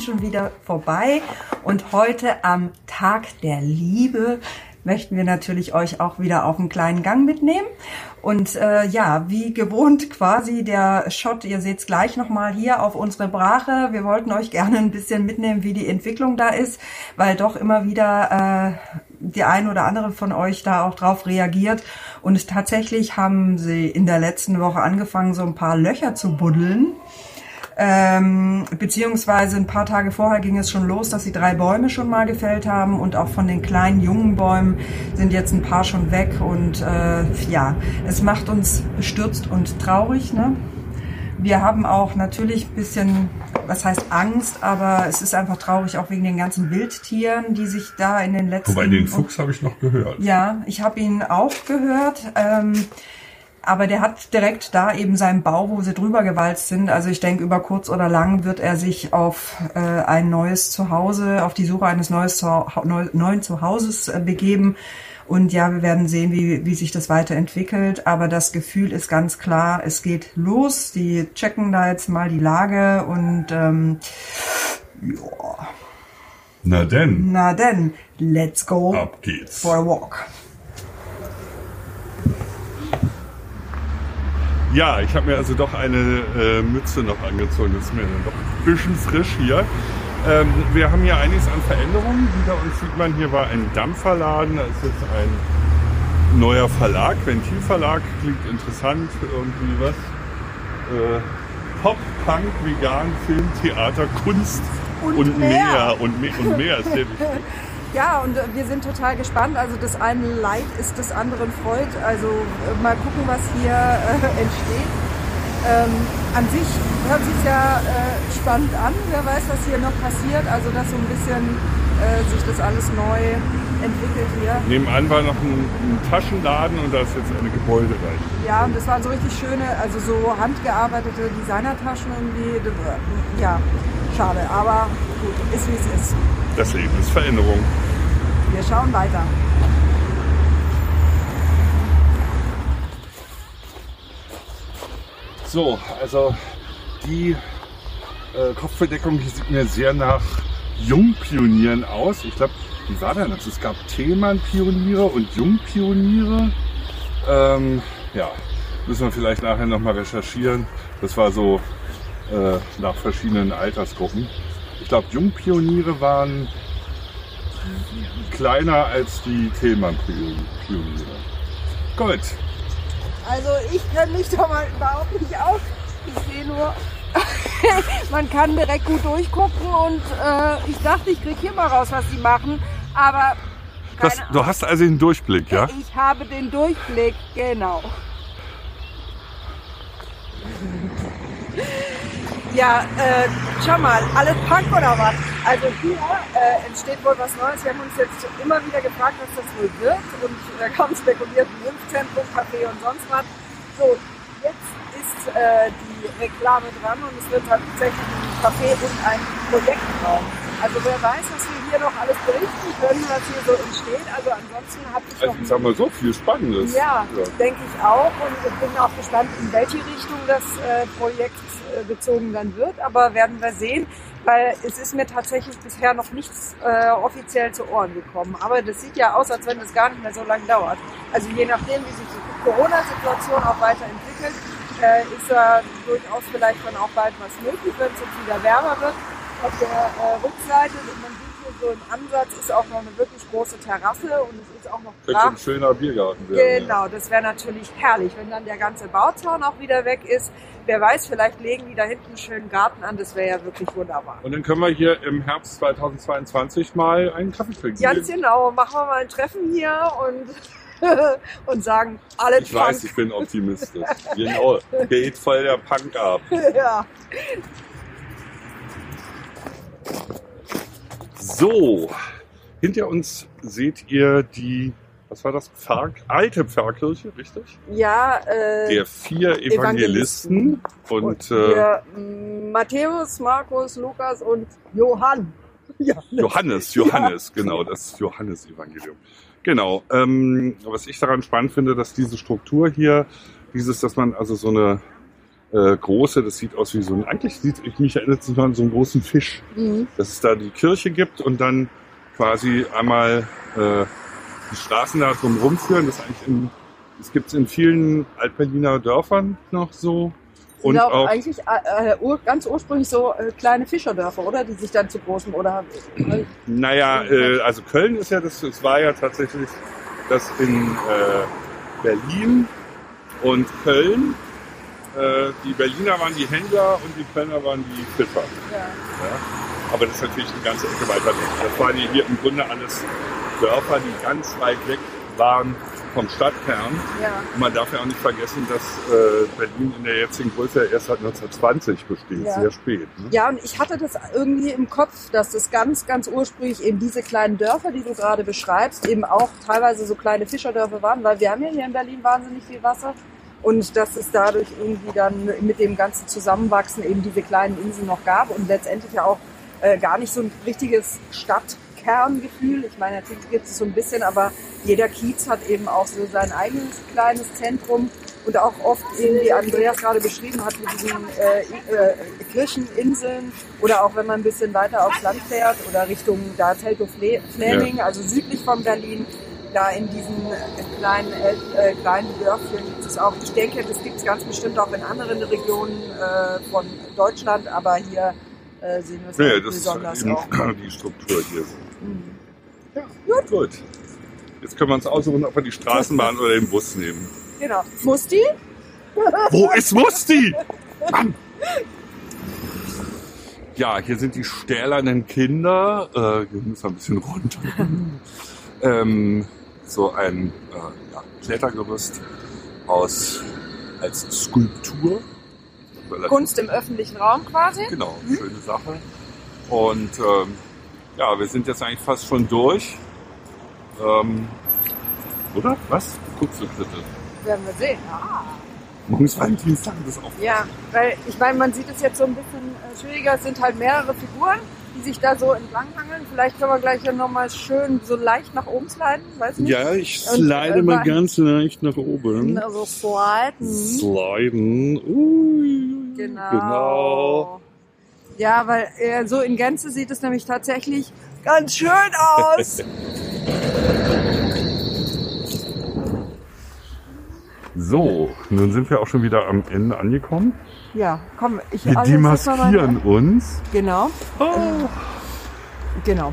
schon wieder vorbei. Und heute am Tag der Liebe möchten wir natürlich euch auch wieder auf einen kleinen Gang mitnehmen. Und äh, ja, wie gewohnt quasi der Shot, ihr seht es gleich nochmal hier auf unsere Brache. Wir wollten euch gerne ein bisschen mitnehmen, wie die Entwicklung da ist, weil doch immer wieder äh, die ein oder andere von euch da auch drauf reagiert. Und tatsächlich haben sie in der letzten Woche angefangen, so ein paar Löcher zu buddeln. Ähm, beziehungsweise ein paar Tage vorher ging es schon los, dass sie drei Bäume schon mal gefällt haben und auch von den kleinen jungen Bäumen sind jetzt ein paar schon weg und äh, ja, es macht uns bestürzt und traurig. Ne? Wir haben auch natürlich ein bisschen, was heißt Angst, aber es ist einfach traurig, auch wegen den ganzen Wildtieren, die sich da in den letzten... Wobei den Fuchs habe ich noch gehört. Ja, ich habe ihn auch gehört. Ähm, aber der hat direkt da eben seinen Bau, wo sie drüber gewalzt sind. Also ich denke, über kurz oder lang wird er sich auf äh, ein neues Zuhause, auf die Suche eines neues Zuha neuen Zuhauses äh, begeben. Und ja, wir werden sehen, wie, wie sich das weiterentwickelt. Aber das Gefühl ist ganz klar, es geht los. Die checken da jetzt mal die Lage und ähm, ja. Na denn. Na denn, let's go Ab geht's. for a walk. Ja, ich habe mir also doch eine äh, Mütze noch angezogen. Das ist mir dann doch ein bisschen frisch hier. Ähm, wir haben hier einiges an Veränderungen. Hinter uns sieht man, hier war ein Dampferladen. Da ist jetzt ein neuer Verlag, Ventilverlag. Klingt interessant. Irgendwie was. Äh, Pop, Punk, Vegan, Film, Theater, Kunst Und und, mehr. mehr. Und mehr. Und mehr ist sehr wichtig. Ja, und äh, wir sind total gespannt. Also das eine Leid ist des anderen Freud. Also äh, mal gucken, was hier äh, entsteht. Ähm, an sich hört sich ja äh, spannend an. Wer weiß, was hier noch passiert. Also dass so ein bisschen äh, sich das alles neu entwickelt hier. Nebenan war noch ein, ein Taschenladen und da ist jetzt eine Gebäudereiche. Ja, und das waren so richtig schöne, also so handgearbeitete Designertaschen irgendwie. Das, Ja, schade. Aber gut, ist wie es ist. Das Leben ist Veränderung. Wir schauen weiter. So, also die äh, Kopfbedeckung hier sieht mir sehr nach Jungpionieren aus. Ich glaube, wie war denn das? Es gab Thälmann-Pioniere und Jungpioniere. Ähm, ja, müssen wir vielleicht nachher nochmal recherchieren. Das war so äh, nach verschiedenen Altersgruppen. Ich glaube, Jungpioniere waren kleiner als die Thälmann-Pioniere. Gut. Also ich kenne mich da mal überhaupt nicht aus. Ich sehe nur, man kann direkt gut durchgucken und äh, ich dachte, ich kriege hier mal raus, was sie machen. Aber Das, du hast also den Durchblick, ja? Ich habe den Durchblick, genau. Ja, äh, schau mal, alles Punk oder was? Also hier äh, entsteht wohl was Neues. Wir haben uns jetzt immer wieder gefragt, was das wohl wird und äh, kaum spekuliert, ein Impfzentrum, Café und sonst was. So, jetzt ist äh, die Reklame dran und es wird tatsächlich ein Café und ein Projektraum. Also wer weiß, was wir hier noch alles berichten können, was hier so entsteht. Also ansonsten habe ich Also noch ich sag mal so, viel Spannendes. ja, denke ich auch. Und ich bin auch gespannt, in welche Richtung das äh, Projekt äh, gezogen dann wird. Aber werden wir sehen, weil es ist mir tatsächlich bisher noch nichts äh, offiziell zu Ohren gekommen. Aber das sieht ja aus, als wenn es gar nicht mehr so lange dauert. Also je nachdem, wie sich die Corona-Situation auch weiterentwickelt, äh, ist ja durchaus vielleicht dann auch bald was möglich, wenn es jetzt wieder wärmer wird. Auf der äh, Rückseite, man sieht hier so im Ansatz, ist auch noch eine wirklich große Terrasse und es ist auch noch Könnte ein schöner Biergarten werden. Genau, das wäre natürlich herrlich, wenn dann der ganze Bauzaun auch wieder weg ist. Wer weiß, vielleicht legen die da hinten einen schönen Garten an, das wäre ja wirklich wunderbar. Und dann können wir hier im Herbst 2022 mal einen Kaffee trinken. Ganz genau, machen wir mal ein Treffen hier und, und sagen, alle ich weiß, ich bin optimistisch. genau. Geht voll der Punk ab. ja. So, hinter uns seht ihr die, was war das? Pfarr, alte Pfarrkirche, richtig? ja, äh, Der vier Evangelisten. Und äh, wir, m, Matthäus, Markus, Lukas und Johann. Ja, Johannes, Johannes, genau, das Johannesevangelium. Genau. Ähm, was ich daran spannend finde, dass diese Struktur hier, dieses, dass man also so eine äh, große, das sieht aus wie so ein, eigentlich sieht, ich mich erinnert es an so einen großen Fisch, Mhm. dass es da die Kirche gibt und dann quasi einmal äh, die Straßen da drum rumführen. Das, eigentlich in, das gibt es in vielen Altberliner Dörfern noch so. Und Sind auch, auch, eigentlich äh, äh, ur, ganz ursprünglich so äh, kleine Fischerdörfer, oder? Die sich dann zu großen oder naja, äh, also Köln ist ja das, es war ja tatsächlich das in äh, Berlin und Köln. Äh, die Berliner waren die Händler und die Kölner waren die Fischer. ja. Ja? Aber das ist natürlich eine ganze Ecke weiter weg. Das waren hier im Grunde alles Dörfer, die ganz weit weg waren vom Stadtkern. ja. Und man darf ja auch nicht vergessen, dass äh, Berlin in der jetzigen Größe erst seit 1920 besteht, Ja. sehr spät. Ne? Ja, und ich hatte das irgendwie im Kopf, dass das ganz, ganz ursprünglich eben diese kleinen Dörfer, die du gerade beschreibst, eben auch teilweise so kleine Fischerdörfer waren, weil wir haben ja hier in Berlin wahnsinnig viel Wasser. Und dass es dadurch irgendwie dann mit dem ganzen Zusammenwachsen eben diese kleinen Inseln noch gab und letztendlich ja auch äh, gar nicht so ein richtiges Stadtkerngefühl. Ich meine, natürlich gibt es so ein bisschen, aber jeder Kiez hat eben auch so sein eigenes kleines Zentrum und auch oft eben, wie Andreas gerade beschrieben hat, mit diesen äh, äh, Kircheninseln oder auch wenn man ein bisschen weiter aufs Land fährt oder Richtung da Teltow-Fläming, also südlich von Berlin, da in diesen äh, kleinen, äh, kleinen Dörfchen gibt es auch. Ich denke, das gibt es ganz bestimmt auch in anderen Regionen äh, von Deutschland, aber hier äh, sehen wir es Ja, halt das ist besonders eben auch. die Struktur hier. Mhm. Ja, gut. gut. Jetzt können wir uns aussuchen, ob wir die Straßenbahn oder den Bus nehmen. Genau. Musti? Wo ist Musti? Mann! Ja, hier sind die stählernen Kinder. Äh, hier müssen wir ein bisschen runter. ähm, so ein äh, ja, Klettergerüst aus als Skulptur. Kunst im öffentlichen Raum quasi. Genau, schöne Sache. Und ähm, ja, wir sind jetzt eigentlich fast schon durch. Ähm, oder? Was? Guckst du bitte? Werden wir sehen. Ah. Morgens Valentinstag das auch. Ja, weil ich meine, man sieht es jetzt so ein bisschen äh, schwieriger. Es sind halt mehrere Figuren, die sich da so entlanghangeln. Vielleicht können wir gleich ja nochmal schön so leicht nach oben sliden, weiß nicht. Ja, ich slide äh, mal ganz leicht nach oben. Also sliden. Sliden. Ui, Genau. genau. Ja, weil äh, so in Gänze sieht es nämlich tatsächlich ganz schön aus. So, nun sind wir auch schon wieder am Ende angekommen. ja, komm, ich Wir also demaskieren uns. Genau, Oh. genau.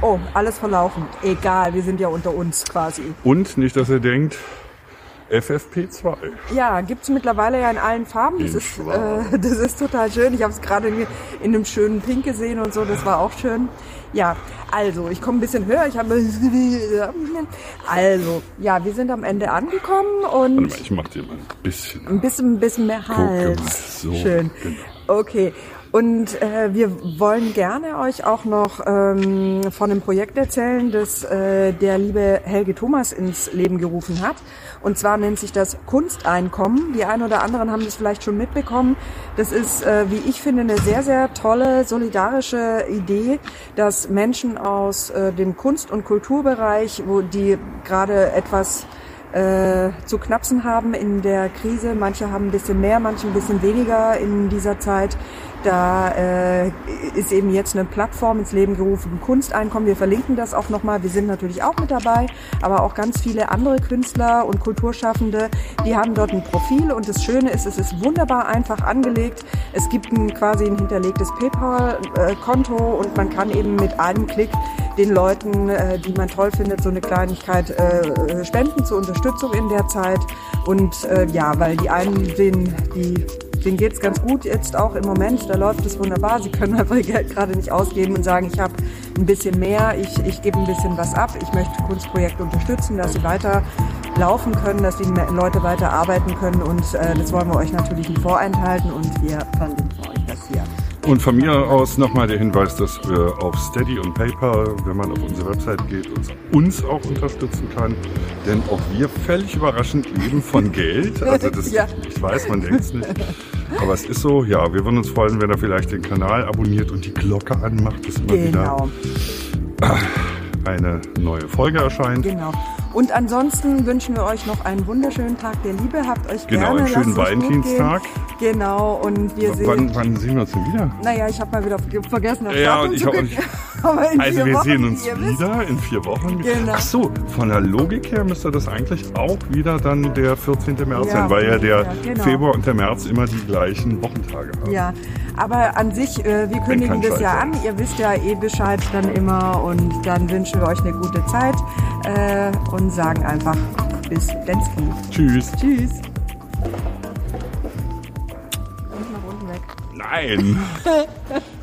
Oh, alles verlaufen. Egal, wir sind ja unter uns quasi. Und nicht, dass ihr denkt, FFP2. Ja, gibt's mittlerweile ja in allen Farben. Das In ist, äh, das ist total schön. Ich habe es gerade in, in einem schönen Pink gesehen und so. Das war auch schön. Ja, also ich komme ein bisschen höher. Ich habe also ja, wir sind am Ende angekommen und mal, ich mach dir mal ein bisschen. ein bisschen, ein bisschen mehr Gucke mal, Hals. so, Schön. genau. Okay. Und äh, wir wollen gerne euch auch noch ähm, von einem Projekt erzählen, das äh, der liebe Helge Thomas ins Leben gerufen hat. Und zwar nennt sich das Kunsteinkommen. Die einen oder anderen haben das vielleicht schon mitbekommen. Das ist, äh, wie ich finde, eine sehr, sehr tolle, solidarische Idee, dass Menschen aus äh, dem Kunst- und Kulturbereich, wo die gerade etwas äh, zu knapsen haben in der Krise. Manche haben ein bisschen mehr, manche ein bisschen weniger in dieser Zeit. Da äh, ist eben jetzt eine Plattform ins Leben gerufen, Kunsteinkommen. Wir verlinken das auch nochmal. Wir sind natürlich auch mit dabei, aber auch ganz viele andere Künstler und Kulturschaffende, die haben dort ein Profil. Und das Schöne ist, es ist wunderbar einfach angelegt. Es gibt ein, quasi ein hinterlegtes PayPal-Konto und man kann eben mit einem Klick den Leuten, äh, die man toll findet, so eine Kleinigkeit äh, spenden zur Unterstützung in der Zeit. Und äh, ja, weil die einen, denen, die, denen geht's ganz gut jetzt auch im Moment, da läuft es wunderbar. Sie können einfach ihr Geld gerade nicht ausgeben und sagen, ich habe ein bisschen mehr, ich, ich gebe ein bisschen was ab, ich möchte Kunstprojekte unterstützen, dass sie weiter laufen können, dass die Leute weiter arbeiten können und äh, das wollen wir euch natürlich nicht vorenthalten und wir verlinken euch das hier. Und von mir aus nochmal der Hinweis, dass wir auf Steady und PayPal, wenn man auf unsere Website geht, uns, uns auch unterstützen kann. Denn auch wir völlig überraschend leben von Geld. Also das, Ja. ich weiß, man denkt es nicht. Aber es ist so, ja, wir würden uns freuen, wenn ihr vielleicht den Kanal abonniert und die Glocke anmacht, dass immer Genau. wieder eine neue Folge erscheint. Genau. Und ansonsten wünschen wir euch noch einen wunderschönen Tag der Liebe. Habt euch Genau, gerne. einen schönen Valentinstag. Genau, und wir sehen. Wann, wann sehen wir uns denn wieder? Naja, ich habe mal wieder ver- vergessen, das Ja, Datum ich zu in Also wir Wochen, sehen uns wie ihr wisst. wieder in vier Wochen. Genau. Ach so, von der Logik her müsste das eigentlich auch wieder dann der 14. März Ja, sein, weil ja der genau. Februar und der März immer die gleichen Wochentage haben. Ja, aber an sich, äh, wir kündigen das ja an. Ihr wisst ja eh Bescheid dann immer und dann wünschen wir euch eine gute Zeit äh, und sagen einfach bis Densky. Tschüss. Tschüss. Und nach unten weg. Nein.